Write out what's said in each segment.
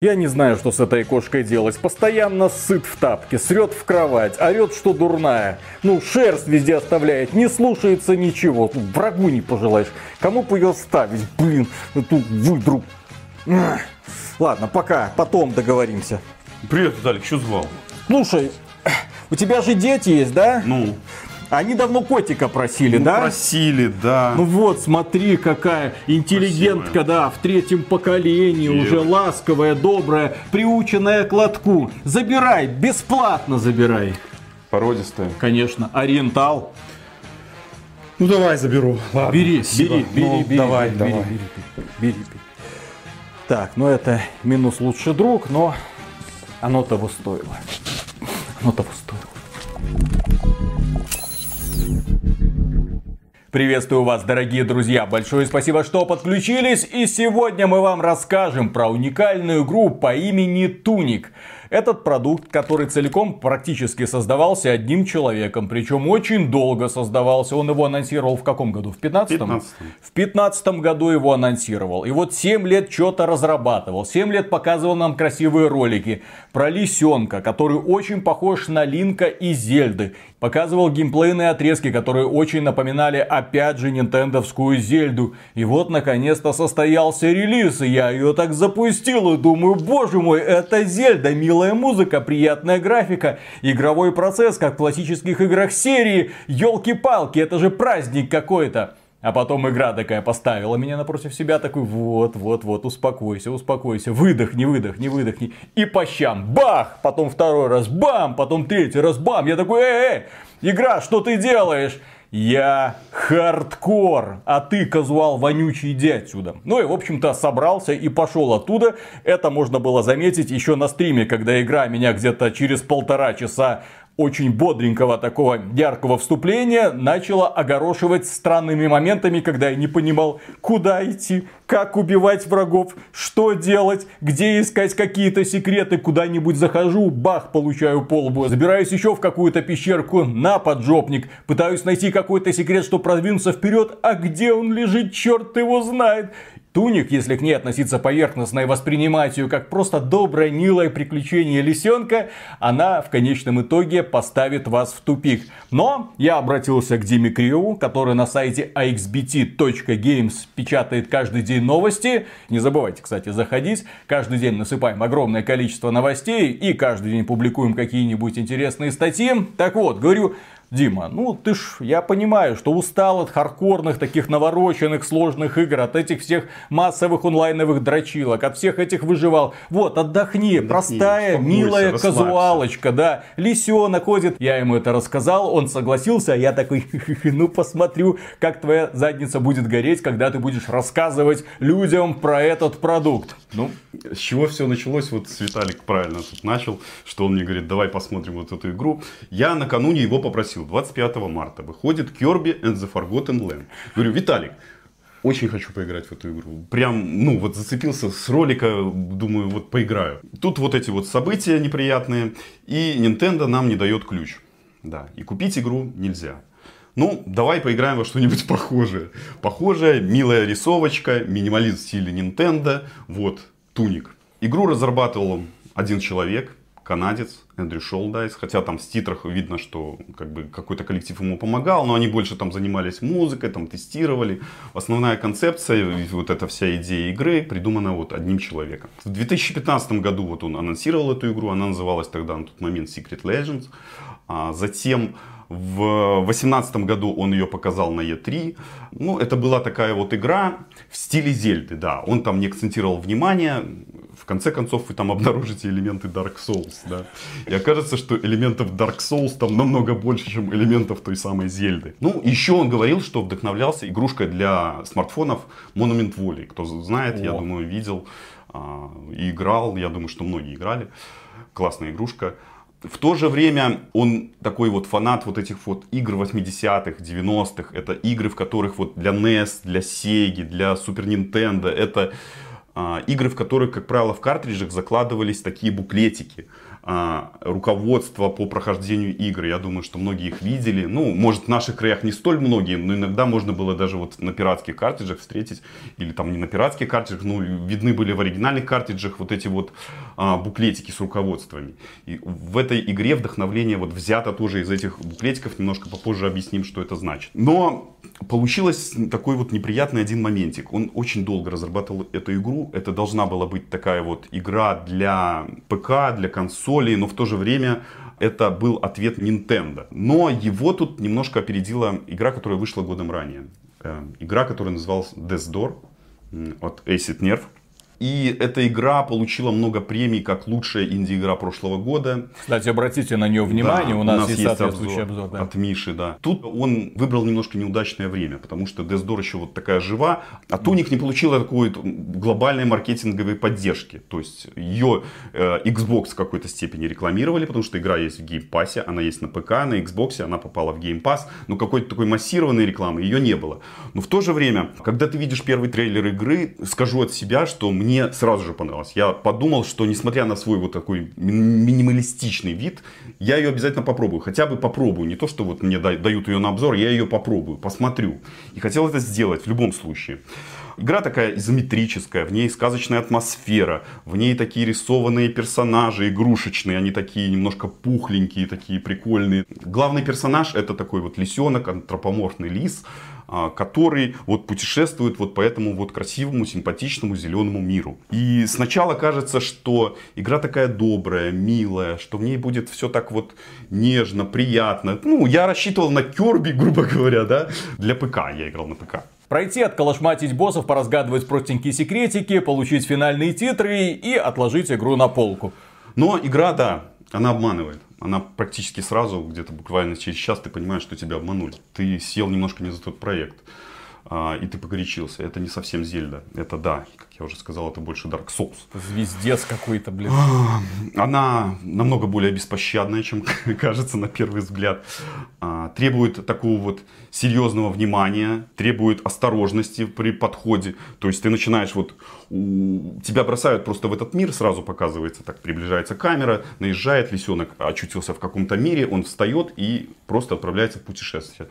Я не знаю, что с этой кошкой делать. Постоянно сыт в тапке, срет в кровать, орет, что дурная. Ну, шерсть везде оставляет, не слушается ничего. Ну, врагу не пожелаешь. Кому бы ее ставить? Блин, эту выдру. Ладно, пока, потом договоримся. Привет, Виталик, что звал? Слушай, у тебя же дети есть, да? Ну, Они давно котика просили, ну, да? просили, да. Ну вот, смотри, какая интеллигентка, Красивая. да, в третьем поколении, Девочка. уже ласковая, добрая, приученная к лотку. Забирай, бесплатно забирай. Породистая. Конечно, ориентал. Ну, давай заберу. Ладно, Бери, спасибо. бери, бери, Ну, бери, давай, бери, давай. бери, бери, бери, бери. Так, ну это минус лучший друг, но оно того стоило. Оно того стоило. Приветствую вас, дорогие друзья! Большое спасибо, что подключились. И сегодня мы вам расскажем про уникальную игру по имени Туник. Этот продукт, который целиком практически создавался одним человеком, причем очень долго создавался. Он его анонсировал в каком году? В 15 15-м. В 15 году его анонсировал. И вот 7 лет что-то разрабатывал. 7 лет показывал нам красивые ролики про лисенка, который очень похож на Линка и Зельды. Показывал геймплейные отрезки, которые очень напоминали опять же нинтендовскую Зельду. И вот наконец-то состоялся релиз, и я ее так запустил и думаю, боже мой, это Зельда, милая музыка, приятная графика, игровой процесс, как в классических играх серии, елки-палки, это же праздник какой-то. А потом игра такая поставила меня напротив себя, такой, вот, вот, вот, успокойся, успокойся, выдохни, выдохни, выдохни. И по щам, бах, потом второй раз, бам, потом третий раз, бам. Я такой, эй, эй, игра, что ты делаешь? Я хардкор, а ты, казуал вонючий, иди отсюда. Ну и, в общем-то, собрался и пошел оттуда. Это можно было заметить еще на стриме, когда игра меня где-то через полтора часа очень бодренького такого яркого вступления начала огорошивать странными моментами, когда я не понимал, куда идти, как убивать врагов, что делать, где искать какие-то секреты, куда-нибудь захожу, бах, получаю полбу, забираюсь еще в какую-то пещерку, на поджопник, пытаюсь найти какой-то секрет, чтобы продвинуться вперед, а где он лежит, черт его знает. Туник, если к ней относиться поверхностно и воспринимать ее как просто доброе, милое приключение лисенка, она в конечном итоге поставит вас в тупик. Но я обратился к Диме Криову, который на сайте axbt.games печатает каждый день новости. Не забывайте, кстати, заходить. Каждый день насыпаем огромное количество новостей и каждый день публикуем какие-нибудь интересные статьи. Так вот, говорю, Дима, ну ты ж, я понимаю, что устал от хардкорных, таких навороченных, сложных игр, от этих всех массовых онлайновых дрочилок, от всех этих выживал. Вот, отдохни, простая, успокойся, милая казуалочка, да. Лисенок ходит. Я ему это рассказал, он согласился, а я такой, ну посмотрю, как твоя задница будет гореть, когда ты будешь рассказывать людям про этот продукт. Ну, с чего все началось, вот Виталик правильно тут начал, что он мне говорит, давай посмотрим вот эту игру. Я накануне его попросил, 25 марта выходит Kirby and the Forgotten Land. Говорю, Виталик, очень хочу поиграть в эту игру. Прям, ну, вот зацепился с ролика, думаю, вот поиграю. Тут вот эти вот события неприятные, и Nintendo нам не дает ключ. Да, и купить игру нельзя. Ну, давай поиграем во что-нибудь похожее. Похожая, милая рисовочка, минимализм в стиле Nintendo. Вот, Туник. Игру разрабатывал один человек, канадец, Эндрю Шолдайс. Хотя там в титрах видно, что как бы, какой-то коллектив ему помогал, но они больше там занимались музыкой, там тестировали. Основная концепция, вот эта вся идея игры придумана вот одним человеком. В 2015 году вот он анонсировал эту игру, она называлась тогда на тот момент Secret Legends. А затем в 2018 году он ее показал на E3. Ну, это была такая вот игра в стиле Зельды, да. Он там не акцентировал внимание. В конце концов, вы там обнаружите элементы Dark Souls, да. И окажется, что элементов Dark Souls там намного больше, чем элементов той самой Зельды. Ну, еще он говорил, что вдохновлялся игрушкой для смартфонов Monument Valley. Кто знает, я О. думаю, видел а, и играл. Я думаю, что многие играли. Классная игрушка. В то же время он такой вот фанат вот этих вот игр 80-х, 90-х. Это игры, в которых вот для NES, для Sega, для Super Nintendo. Это игры, в которых, как правило, в картриджах закладывались такие буклетики руководство по прохождению игр. Я думаю, что многие их видели. Ну, может, в наших краях не столь многие, но иногда можно было даже вот на пиратских картриджах встретить, или там не на пиратских картриджах, ну, видны были в оригинальных картриджах вот эти вот а, буклетики с руководствами. И в этой игре вдохновление вот взято тоже из этих буклетиков. Немножко попозже объясним, что это значит. Но получилось такой вот неприятный один моментик. Он очень долго разрабатывал эту игру. Это должна была быть такая вот игра для ПК, для консолей, но в то же время это был ответ Nintendo. Но его тут немножко опередила игра, которая вышла годом ранее. Э, игра, которая называлась Death Door от Acid Nerve. И эта игра получила много премий как лучшая инди-игра прошлого года. Кстати, обратите на нее внимание, да, у, нас у нас есть, есть соответствующий обзор. обзор да. от Миши, да. Тут он выбрал немножко неудачное время, потому что Death Door еще вот такая жива, а Туник не получила такой глобальной маркетинговой поддержки. То есть ее э, Xbox в какой-то степени рекламировали, потому что игра есть в Game Pass, она есть на ПК, на Xbox, она попала в Game Pass, но какой-то такой массированной рекламы ее не было. Но в то же время, когда ты видишь первый трейлер игры, скажу от себя, что мне мне сразу же понравилось. Я подумал, что несмотря на свой вот такой минималистичный вид, я ее обязательно попробую. Хотя бы попробую. Не то, что вот мне дают ее на обзор, я ее попробую, посмотрю. И хотел это сделать в любом случае. Игра такая изометрическая, в ней сказочная атмосфера, в ней такие рисованные персонажи, игрушечные, они такие немножко пухленькие, такие прикольные. Главный персонаж это такой вот лисенок, антропоморфный лис, а, который вот путешествует вот по этому вот красивому, симпатичному зеленому миру. И сначала кажется, что игра такая добрая, милая, что в ней будет все так вот нежно, приятно. Ну, я рассчитывал на Керби, грубо говоря, да, для ПК, я играл на ПК. Пройти, отколошматить боссов, поразгадывать простенькие секретики, получить финальные титры и отложить игру на полку. Но игра, да, она обманывает она практически сразу, где-то буквально через час, ты понимаешь, что тебя обманули. Ты сел немножко не за тот проект. А, и ты погорячился. Это не совсем Зельда. Это да, как я уже сказал, это больше Dark Souls. Звездец какой-то, блин. А, она намного более беспощадная, чем кажется на первый взгляд. А, требует такого вот серьезного внимания, требует осторожности при подходе. То есть ты начинаешь вот, тебя бросают просто в этот мир, сразу показывается, так приближается камера, наезжает лисенок, очутился в каком-то мире, он встает и просто отправляется в путешествие.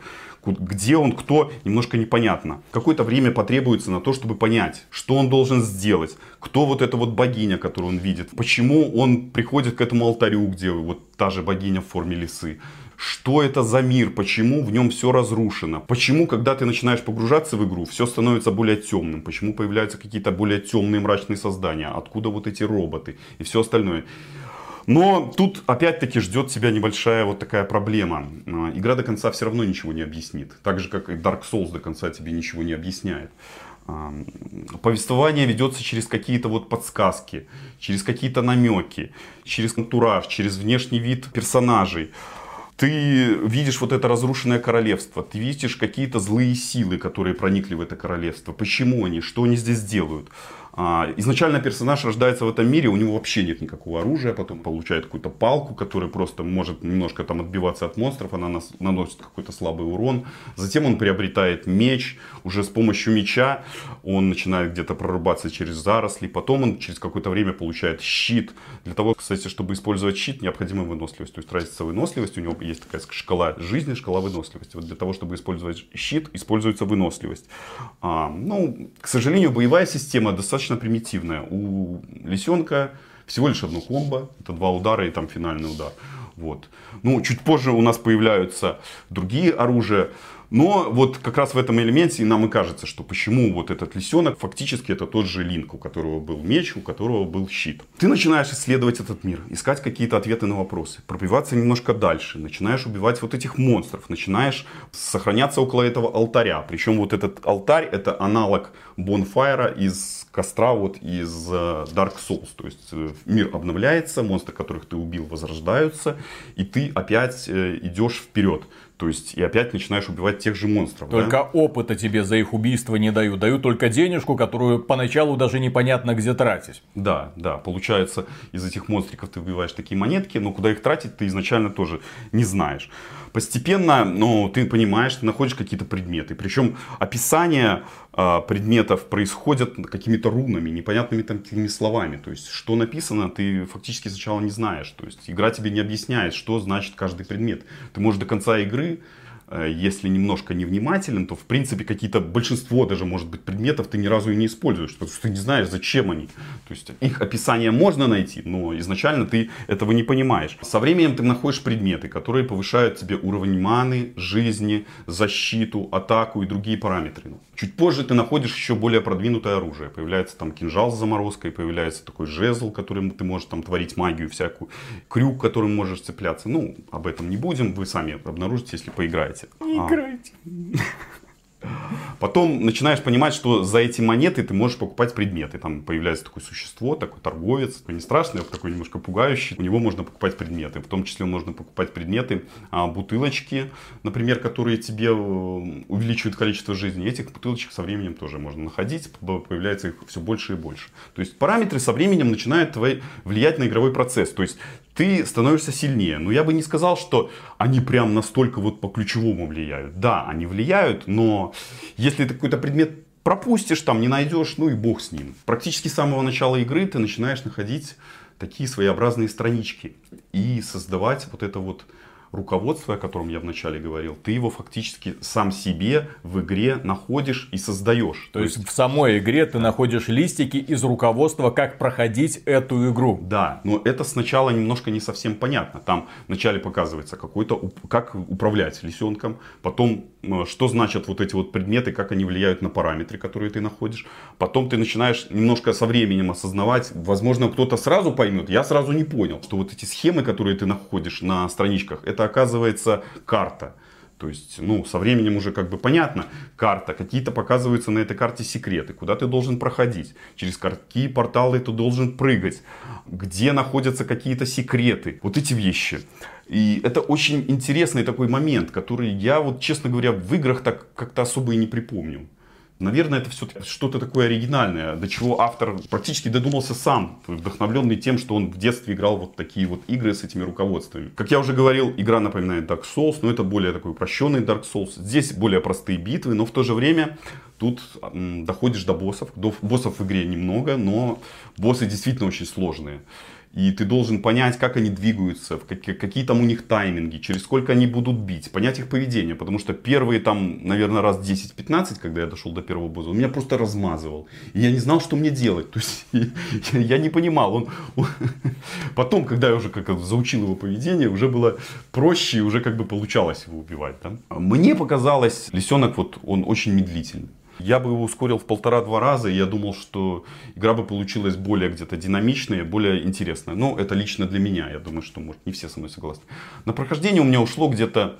Где он, кто, немножко непонятно. Какое-то время потребуется на то, чтобы понять, что он должен сделать, кто вот эта вот богиня, которую он видит, почему он приходит к этому алтарю, где вот та же богиня в форме лисы что это за мир, почему в нем все разрушено, почему, когда ты начинаешь погружаться в игру, все становится более темным, почему появляются какие-то более темные мрачные создания, откуда вот эти роботы и все остальное. Но тут опять-таки ждет себя небольшая вот такая проблема. А, игра до конца все равно ничего не объяснит. Так же, как и Dark Souls до конца тебе ничего не объясняет. А, повествование ведется через какие-то вот подсказки, через какие-то намеки, через антураж, через внешний вид персонажей ты видишь вот это разрушенное королевство, ты видишь какие-то злые силы, которые проникли в это королевство. Почему они, что они здесь делают? А, изначально персонаж рождается в этом мире, у него вообще нет никакого оружия, потом получает какую-то палку, которая просто может немножко там отбиваться от монстров, она наносит какой-то слабый урон. Затем он приобретает меч, уже с помощью меча он начинает где-то прорубаться через заросли, потом он через какое-то время получает щит. Для того, кстати, чтобы использовать щит, необходима выносливость. То есть разница выносливость, у него есть такая шкала жизни, шкала выносливости. Вот для того, чтобы использовать щит, используется выносливость. А, ну, к сожалению, боевая система достаточно достаточно примитивная. У лисенка всего лишь одно комбо, это два удара и там финальный удар. Вот. Ну, чуть позже у нас появляются другие оружия. Но вот как раз в этом элементе нам и кажется, что почему вот этот лисенок фактически это тот же Линк, у которого был меч, у которого был щит. Ты начинаешь исследовать этот мир, искать какие-то ответы на вопросы, пробиваться немножко дальше, начинаешь убивать вот этих монстров, начинаешь сохраняться около этого алтаря. Причем вот этот алтарь это аналог Бонфайра из костра вот из э, Dark Souls. То есть э, мир обновляется, монстры, которых ты убил, возрождаются, и ты опять э, идешь вперед. То есть и опять начинаешь убивать тех же монстров. Только да? опыта тебе за их убийство не дают. Дают только денежку, которую поначалу даже непонятно где тратить. Да, да. Получается, из этих монстриков ты выбиваешь такие монетки, но куда их тратить ты изначально тоже не знаешь. Постепенно, ну, ты понимаешь, ты находишь какие-то предметы. Причем описание а, предметов происходят какими-то рунами, непонятными там такими словами. То есть, что написано, ты фактически сначала не знаешь. То есть, игра тебе не объясняет, что значит каждый предмет. Ты можешь до конца игры Э, если немножко невнимателен, то в принципе какие-то большинство даже может быть предметов ты ни разу и не используешь, потому что ты не знаешь, зачем они. То есть их описание можно найти, но изначально ты этого не понимаешь. Со временем ты находишь предметы, которые повышают тебе уровень маны, жизни, защиту, атаку и другие параметры. Чуть позже ты находишь еще более продвинутое оружие. Появляется там кинжал с заморозкой, появляется такой жезл, которым ты можешь там творить магию всякую, крюк, которым можешь цепляться. Ну, об этом не будем, вы сами обнаружите, если поиграете играйте. Не а. играйте. Потом начинаешь понимать, что за эти монеты ты можешь покупать предметы. Там появляется такое существо, такой торговец, такой не страшный, а такой немножко пугающий. У него можно покупать предметы. В том числе можно покупать предметы, а, бутылочки, например, которые тебе э, увеличивают количество жизни. Этих бутылочек со временем тоже можно находить. Появляется их все больше и больше. То есть параметры со временем начинают твои, влиять на игровой процесс. То есть ты становишься сильнее. Но я бы не сказал, что они прям настолько вот по ключевому влияют. Да, они влияют, но если ты какой-то предмет пропустишь, там не найдешь, ну и бог с ним. Практически с самого начала игры ты начинаешь находить такие своеобразные странички и создавать вот это вот руководство, о котором я вначале говорил, ты его фактически сам себе в игре находишь и создаешь. То, То есть, есть в самой игре ты находишь листики из руководства, как проходить эту игру. Да, но это сначала немножко не совсем понятно. Там вначале показывается какой-то, как управлять лисенком, потом что значат вот эти вот предметы, как они влияют на параметры, которые ты находишь. Потом ты начинаешь немножко со временем осознавать, возможно, кто-то сразу поймет, я сразу не понял, что вот эти схемы, которые ты находишь на страничках, это оказывается карта. То есть, ну, со временем уже как бы понятно, карта, какие-то показываются на этой карте секреты, куда ты должен проходить, через какие порталы ты должен прыгать, где находятся какие-то секреты, вот эти вещи. И это очень интересный такой момент, который я вот, честно говоря, в играх так как-то особо и не припомню. Наверное, это все что-то такое оригинальное, до чего автор практически додумался сам, вдохновленный тем, что он в детстве играл вот такие вот игры с этими руководствами. Как я уже говорил, игра напоминает Dark Souls, но это более такой упрощенный Dark Souls. Здесь более простые битвы, но в то же время тут доходишь до боссов. До боссов в игре немного, но боссы действительно очень сложные. И ты должен понять, как они двигаются, какие там у них тайминги, через сколько они будут бить, понять их поведение. Потому что первые там, наверное, раз 10-15, когда я дошел до первого босса, он меня просто размазывал. И я не знал, что мне делать. То есть я не понимал. Он, он... Потом, когда я уже как заучил его поведение, уже было проще и уже как бы получалось его убивать. Да? Мне показалось, лисенок вот он очень медлительный. Я бы его ускорил в полтора-два раза, и я думал, что игра бы получилась более где-то динамичная, более интересная. Но это лично для меня, я думаю, что, может, не все со мной согласны. На прохождение у меня ушло где-то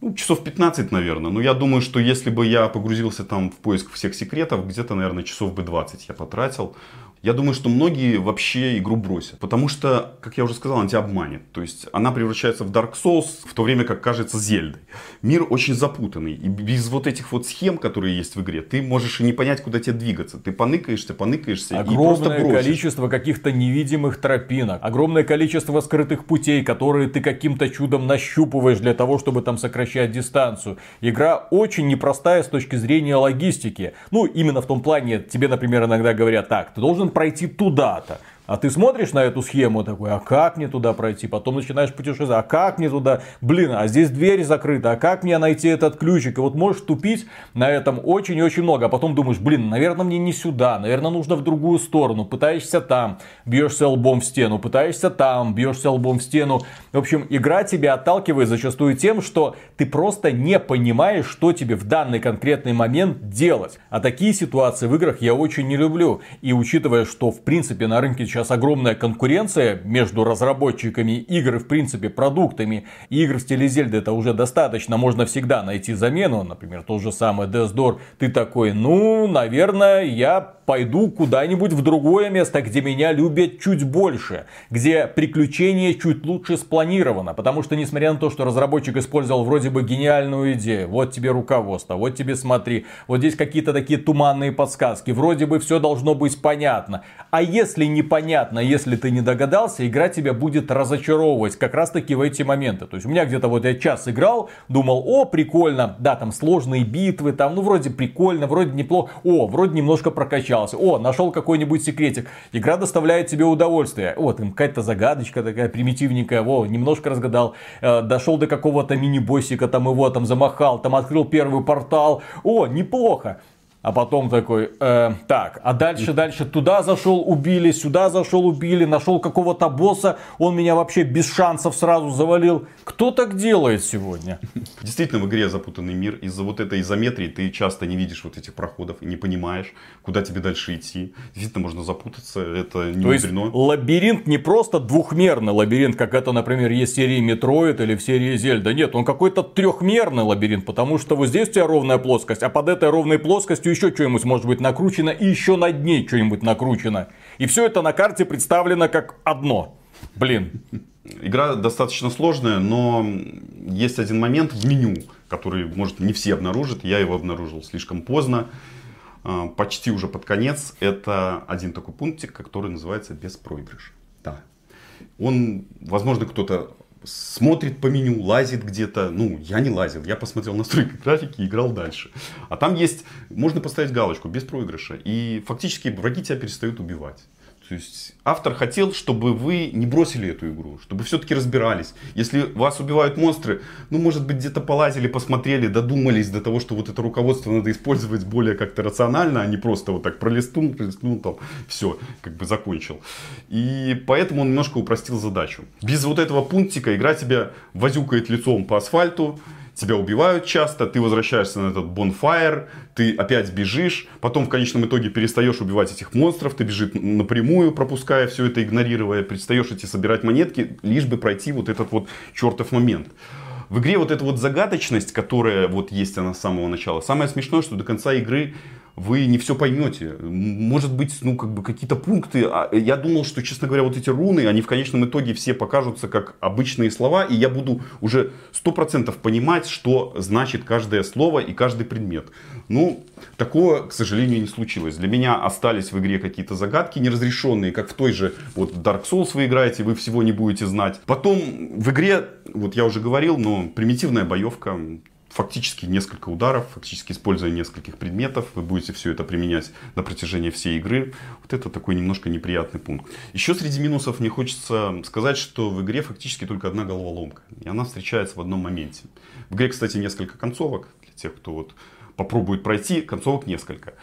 ну, часов 15, наверное. Но я думаю, что если бы я погрузился там в поиск всех секретов, где-то, наверное, часов бы 20 я потратил. Я думаю, что многие вообще игру бросят. Потому что, как я уже сказал, она тебя обманет. То есть она превращается в Dark Souls, в то время как кажется Зельдой. Мир очень запутанный. И без вот этих вот схем, которые есть в игре, ты можешь и не понять, куда тебе двигаться. Ты поныкаешься, поныкаешься Огромное и просто бросишь. количество каких-то невидимых тропинок. Огромное количество скрытых путей, которые ты каким-то чудом нащупываешь для того, чтобы там сокращать дистанцию. Игра очень непростая с точки зрения логистики. Ну, именно в том плане, тебе, например, иногда говорят, так, ты должен пройти туда-то. А ты смотришь на эту схему такой, а как мне туда пройти? Потом начинаешь путешествовать, а как мне туда? Блин, а здесь дверь закрыта, а как мне найти этот ключик? И вот можешь тупить на этом очень и очень много. А потом думаешь, блин, наверное, мне не сюда, наверное, нужно в другую сторону. Пытаешься там, бьешься лбом в стену, пытаешься там, бьешься лбом в стену. В общем, игра тебя отталкивает зачастую тем, что ты просто не понимаешь, что тебе в данный конкретный момент делать. А такие ситуации в играх я очень не люблю. И учитывая, что в принципе на рынке сейчас огромная конкуренция между разработчиками игр и, в принципе, продуктами. игр в стиле Зельды это уже достаточно, можно всегда найти замену. Например, тот же самый Death Door. Ты такой, ну, наверное, я пойду куда-нибудь в другое место, где меня любят чуть больше, где приключение чуть лучше спланировано. Потому что, несмотря на то, что разработчик использовал вроде бы гениальную идею, вот тебе руководство, вот тебе смотри, вот здесь какие-то такие туманные подсказки, вроде бы все должно быть понятно. А если не понятно, понятно, если ты не догадался, игра тебя будет разочаровывать как раз таки в эти моменты. То есть у меня где-то вот я час играл, думал, о, прикольно, да, там сложные битвы, там, ну, вроде прикольно, вроде неплохо, о, вроде немножко прокачался, о, нашел какой-нибудь секретик. Игра доставляет тебе удовольствие. О, там какая-то загадочка такая примитивненькая, о, немножко разгадал, э, дошел до какого-то мини-боссика, там его там замахал, там открыл первый портал, о, неплохо. А потом такой, э, так, а дальше, дальше туда зашел, убили, сюда зашел, убили, нашел какого-то босса, он меня вообще без шансов сразу завалил. Кто так делает сегодня? Действительно, в игре запутанный мир. Из-за вот этой изометрии ты часто не видишь вот этих проходов и не понимаешь, куда тебе дальше идти. Действительно, можно запутаться, это не То есть лабиринт не просто двухмерный лабиринт, как это, например, есть в серии Metroid или в серии Zelda. Нет, он какой-то трехмерный лабиринт, потому что вот здесь у тебя ровная плоскость, а под этой ровной плоскостью еще что-нибудь может быть накручено, и еще над ней что-нибудь накручено. И все это на карте представлено как одно. Блин. Игра достаточно сложная, но есть один момент в меню, который, может, не все обнаружат. Я его обнаружил слишком поздно, а, почти уже под конец. Это один такой пунктик, который называется беспроигрыш. Да. Он, возможно, кто-то смотрит по меню, лазит где-то. Ну, я не лазил, я посмотрел настройки графики и играл дальше. А там есть, можно поставить галочку без проигрыша. И фактически враги тебя перестают убивать. То есть автор хотел, чтобы вы не бросили эту игру, чтобы все-таки разбирались. Если вас убивают монстры, ну, может быть, где-то полазили, посмотрели, додумались до того, что вот это руководство надо использовать более как-то рационально, а не просто вот так пролистнул, пролистнул, там, все, как бы закончил. И поэтому он немножко упростил задачу. Без вот этого пунктика игра тебя возюкает лицом по асфальту, тебя убивают часто, ты возвращаешься на этот bonfire, ты опять бежишь, потом в конечном итоге перестаешь убивать этих монстров, ты бежишь напрямую, пропуская все это, игнорируя, перестаешь идти собирать монетки, лишь бы пройти вот этот вот чертов момент. В игре вот эта вот загадочность, которая вот есть она с самого начала, самое смешное, что до конца игры вы не все поймете. Может быть, ну, как бы какие-то пункты. А, я думал, что, честно говоря, вот эти руны, они в конечном итоге все покажутся как обычные слова, и я буду уже сто процентов понимать, что значит каждое слово и каждый предмет. Ну, такого, к сожалению, не случилось. Для меня остались в игре какие-то загадки неразрешенные, как в той же вот Dark Souls вы играете, вы всего не будете знать. Потом в игре, вот я уже говорил, но примитивная боевка, фактически несколько ударов, фактически используя нескольких предметов, вы будете все это применять на протяжении всей игры. Вот это такой немножко неприятный пункт. Еще среди минусов мне хочется сказать, что в игре фактически только одна головоломка. И она встречается в одном моменте. В игре, кстати, несколько концовок. Для тех, кто вот попробует пройти, концовок несколько.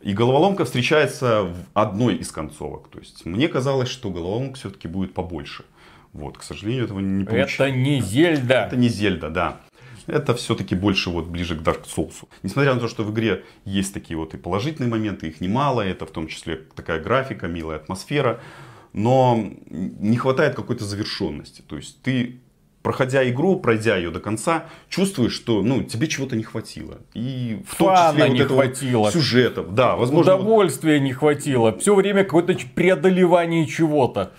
И головоломка встречается в одной из концовок. То есть мне казалось, что головоломка все-таки будет побольше. Вот, к сожалению, этого не получилось. Это не Зельда. Это не Зельда, да это все-таки больше вот ближе к Dark Souls. Несмотря на то, что в игре есть такие вот и положительные моменты, их немало, это в том числе такая графика, милая атмосфера, но не хватает какой-то завершенности. То есть ты проходя игру, пройдя ее до конца, чувствуешь, что ну, тебе чего-то не хватило. И в том Фана числе не вот этого хватило. сюжетов. Да, возможно, вот- Удовольствия не хватило. Все время какое-то преодолевание чего-то.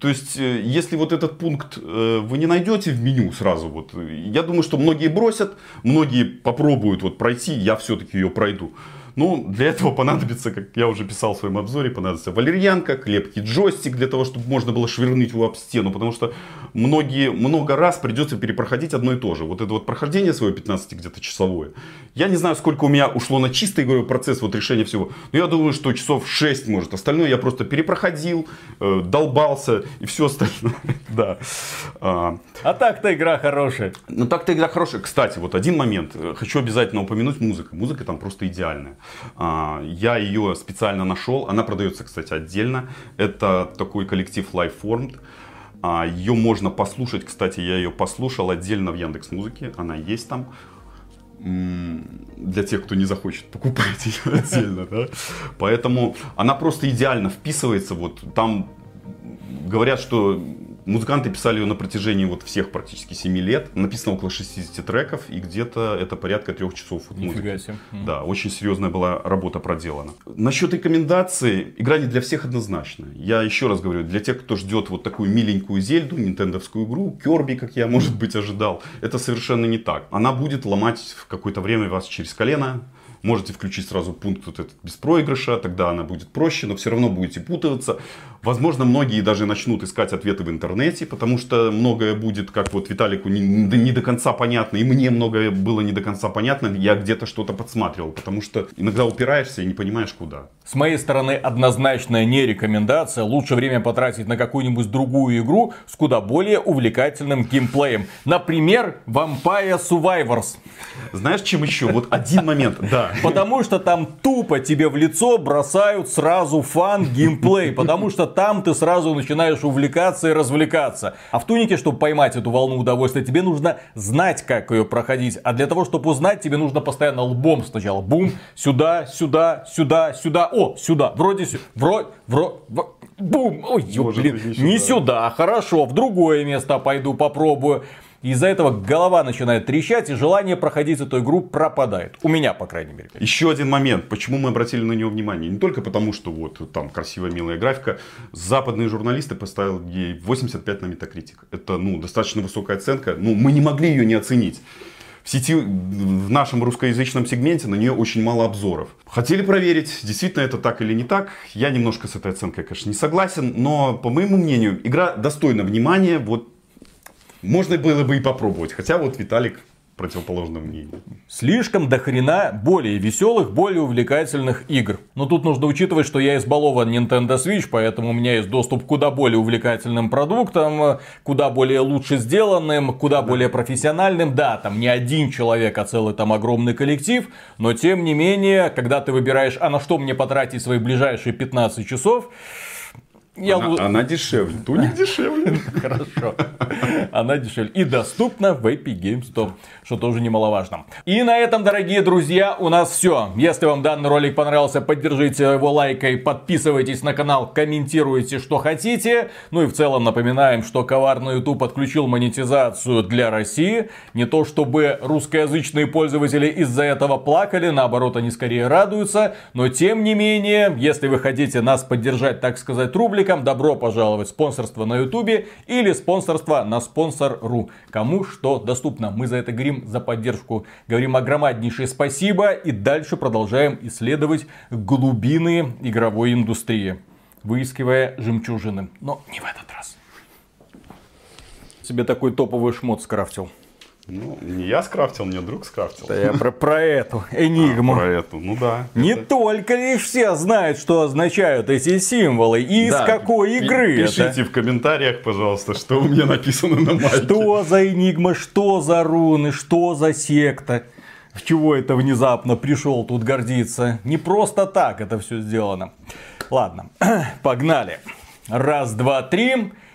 То есть, э, если вот этот пункт э, вы не найдете в меню сразу, вот, э, я думаю, что многие бросят, многие попробуют вот пройти, я все-таки ее пройду. Ну, для этого понадобится, как я уже писал в своем обзоре, понадобится валерьянка, крепкий джойстик для того, чтобы можно было швырнуть его об стену, потому что многие, много раз придется перепроходить одно и то же. Вот это вот прохождение свое 15 где-то часовое. Я не знаю, сколько у меня ушло на чистый говорю, процесс вот решения всего, но я думаю, что часов 6 может. Остальное я просто перепроходил, э, долбался и все остальное. Да. А, А так-то игра хорошая. ну так-то игра хорошая. Кстати, вот один момент. Э, Хочу обязательно упомянуть музыку. Музыка там просто идеальная. А, Я ее специально нашел. Она продается, кстати, отдельно. Это такой коллектив Lifeformed. А, Ее можно послушать. Кстати, я ее послушал отдельно в Яндекс Музыке. Она есть там. Для тех, кто не захочет покупать ее отдельно, да. Поэтому она просто идеально вписывается. Вот там говорят, что музыканты писали ее на протяжении вот всех практически 7 лет. Написано около 60 треков, и где-то это порядка трех часов вот музыки. Себе. Да, очень серьезная была работа проделана. Насчет рекомендаций, игра не для всех однозначно. Я еще раз говорю, для тех, кто ждет вот такую миленькую Зельду, нинтендовскую игру, Керби, как я, может быть, ожидал, это совершенно не так. Она будет ломать в какое-то время вас через колено, можете включить сразу пункт вот этот без проигрыша, тогда она будет проще, но все равно будете путаться. Возможно, многие даже начнут искать ответы в интернете, потому что многое будет, как вот Виталику, не, не до конца понятно, и мне многое было не до конца понятно, я где-то что-то подсматривал, потому что иногда упираешься и не понимаешь куда. С моей стороны, однозначная не рекомендация. Лучше время потратить на какую-нибудь другую игру с куда более увлекательным геймплеем. Например, Vampire Survivors. Знаешь, чем еще? Вот один момент, да. Потому что там тупо тебе в лицо бросают сразу фан геймплей. Потому что там ты сразу начинаешь увлекаться и развлекаться. А в тунике, чтобы поймать эту волну удовольствия, тебе нужно знать, как ее проходить. А для того, чтобы узнать, тебе нужно постоянно лбом сначала. Бум, сюда, сюда, сюда, сюда. О, сюда. Вроде, вроде, вроде, бум. Ой, блин, не сюда. Хорошо, в другое место пойду попробую. Из-за этого голова начинает трещать, и желание проходить эту игру пропадает. У меня, по крайней мере. Еще один момент, почему мы обратили на него внимание. Не только потому, что вот там красивая, милая графика. Западные журналисты поставили ей 85 на Metacritic. Это, ну, достаточно высокая оценка. Ну, мы не могли ее не оценить. В сети, в нашем русскоязычном сегменте на нее очень мало обзоров. Хотели проверить, действительно это так или не так. Я немножко с этой оценкой, конечно, не согласен, но, по моему мнению, игра достойна внимания. Вот можно было бы и попробовать. Хотя вот Виталик противоположном мнению. Слишком до хрена более веселых, более увлекательных игр. Но тут нужно учитывать, что я избалован Nintendo Switch, поэтому у меня есть доступ к куда более увлекательным продуктам, куда более лучше сделанным, куда да. более профессиональным. Да, там не один человек, а целый там огромный коллектив, но тем не менее, когда ты выбираешь, а на что мне потратить свои ближайшие 15 часов, я... Она, она дешевле. Туник дешевле. Хорошо. Она дешевле. И доступна в Epic Games Store, что тоже немаловажно. И на этом, дорогие друзья, у нас все. Если вам данный ролик понравился, поддержите его лайкой, подписывайтесь на канал, комментируйте, что хотите. Ну и в целом напоминаем, что коварный YouTube подключил монетизацию для России. Не то чтобы русскоязычные пользователи из-за этого плакали, наоборот, они скорее радуются. Но тем не менее, если вы хотите нас поддержать, так сказать, рублик, роликам. Добро пожаловать спонсорство на ютубе или спонсорство на спонсор.ру. Кому что доступно. Мы за это говорим, за поддержку. Говорим огромнейшее спасибо и дальше продолжаем исследовать глубины игровой индустрии. Выискивая жемчужины. Но не в этот раз. Себе такой топовый шмот скрафтил. Ну, не я скрафтил, мне друг скрафтил. Да я про, про эту энигму. А, про эту, ну да. Не это... только лишь все знают, что означают эти символы и да, из какой игры Пишите это. в комментариях, пожалуйста, что у меня написано на майке. Что за энигма, что за руны, что за секта. В чего это внезапно пришел тут гордиться? Не просто так это все сделано. Ладно, погнали. Раз, два, три.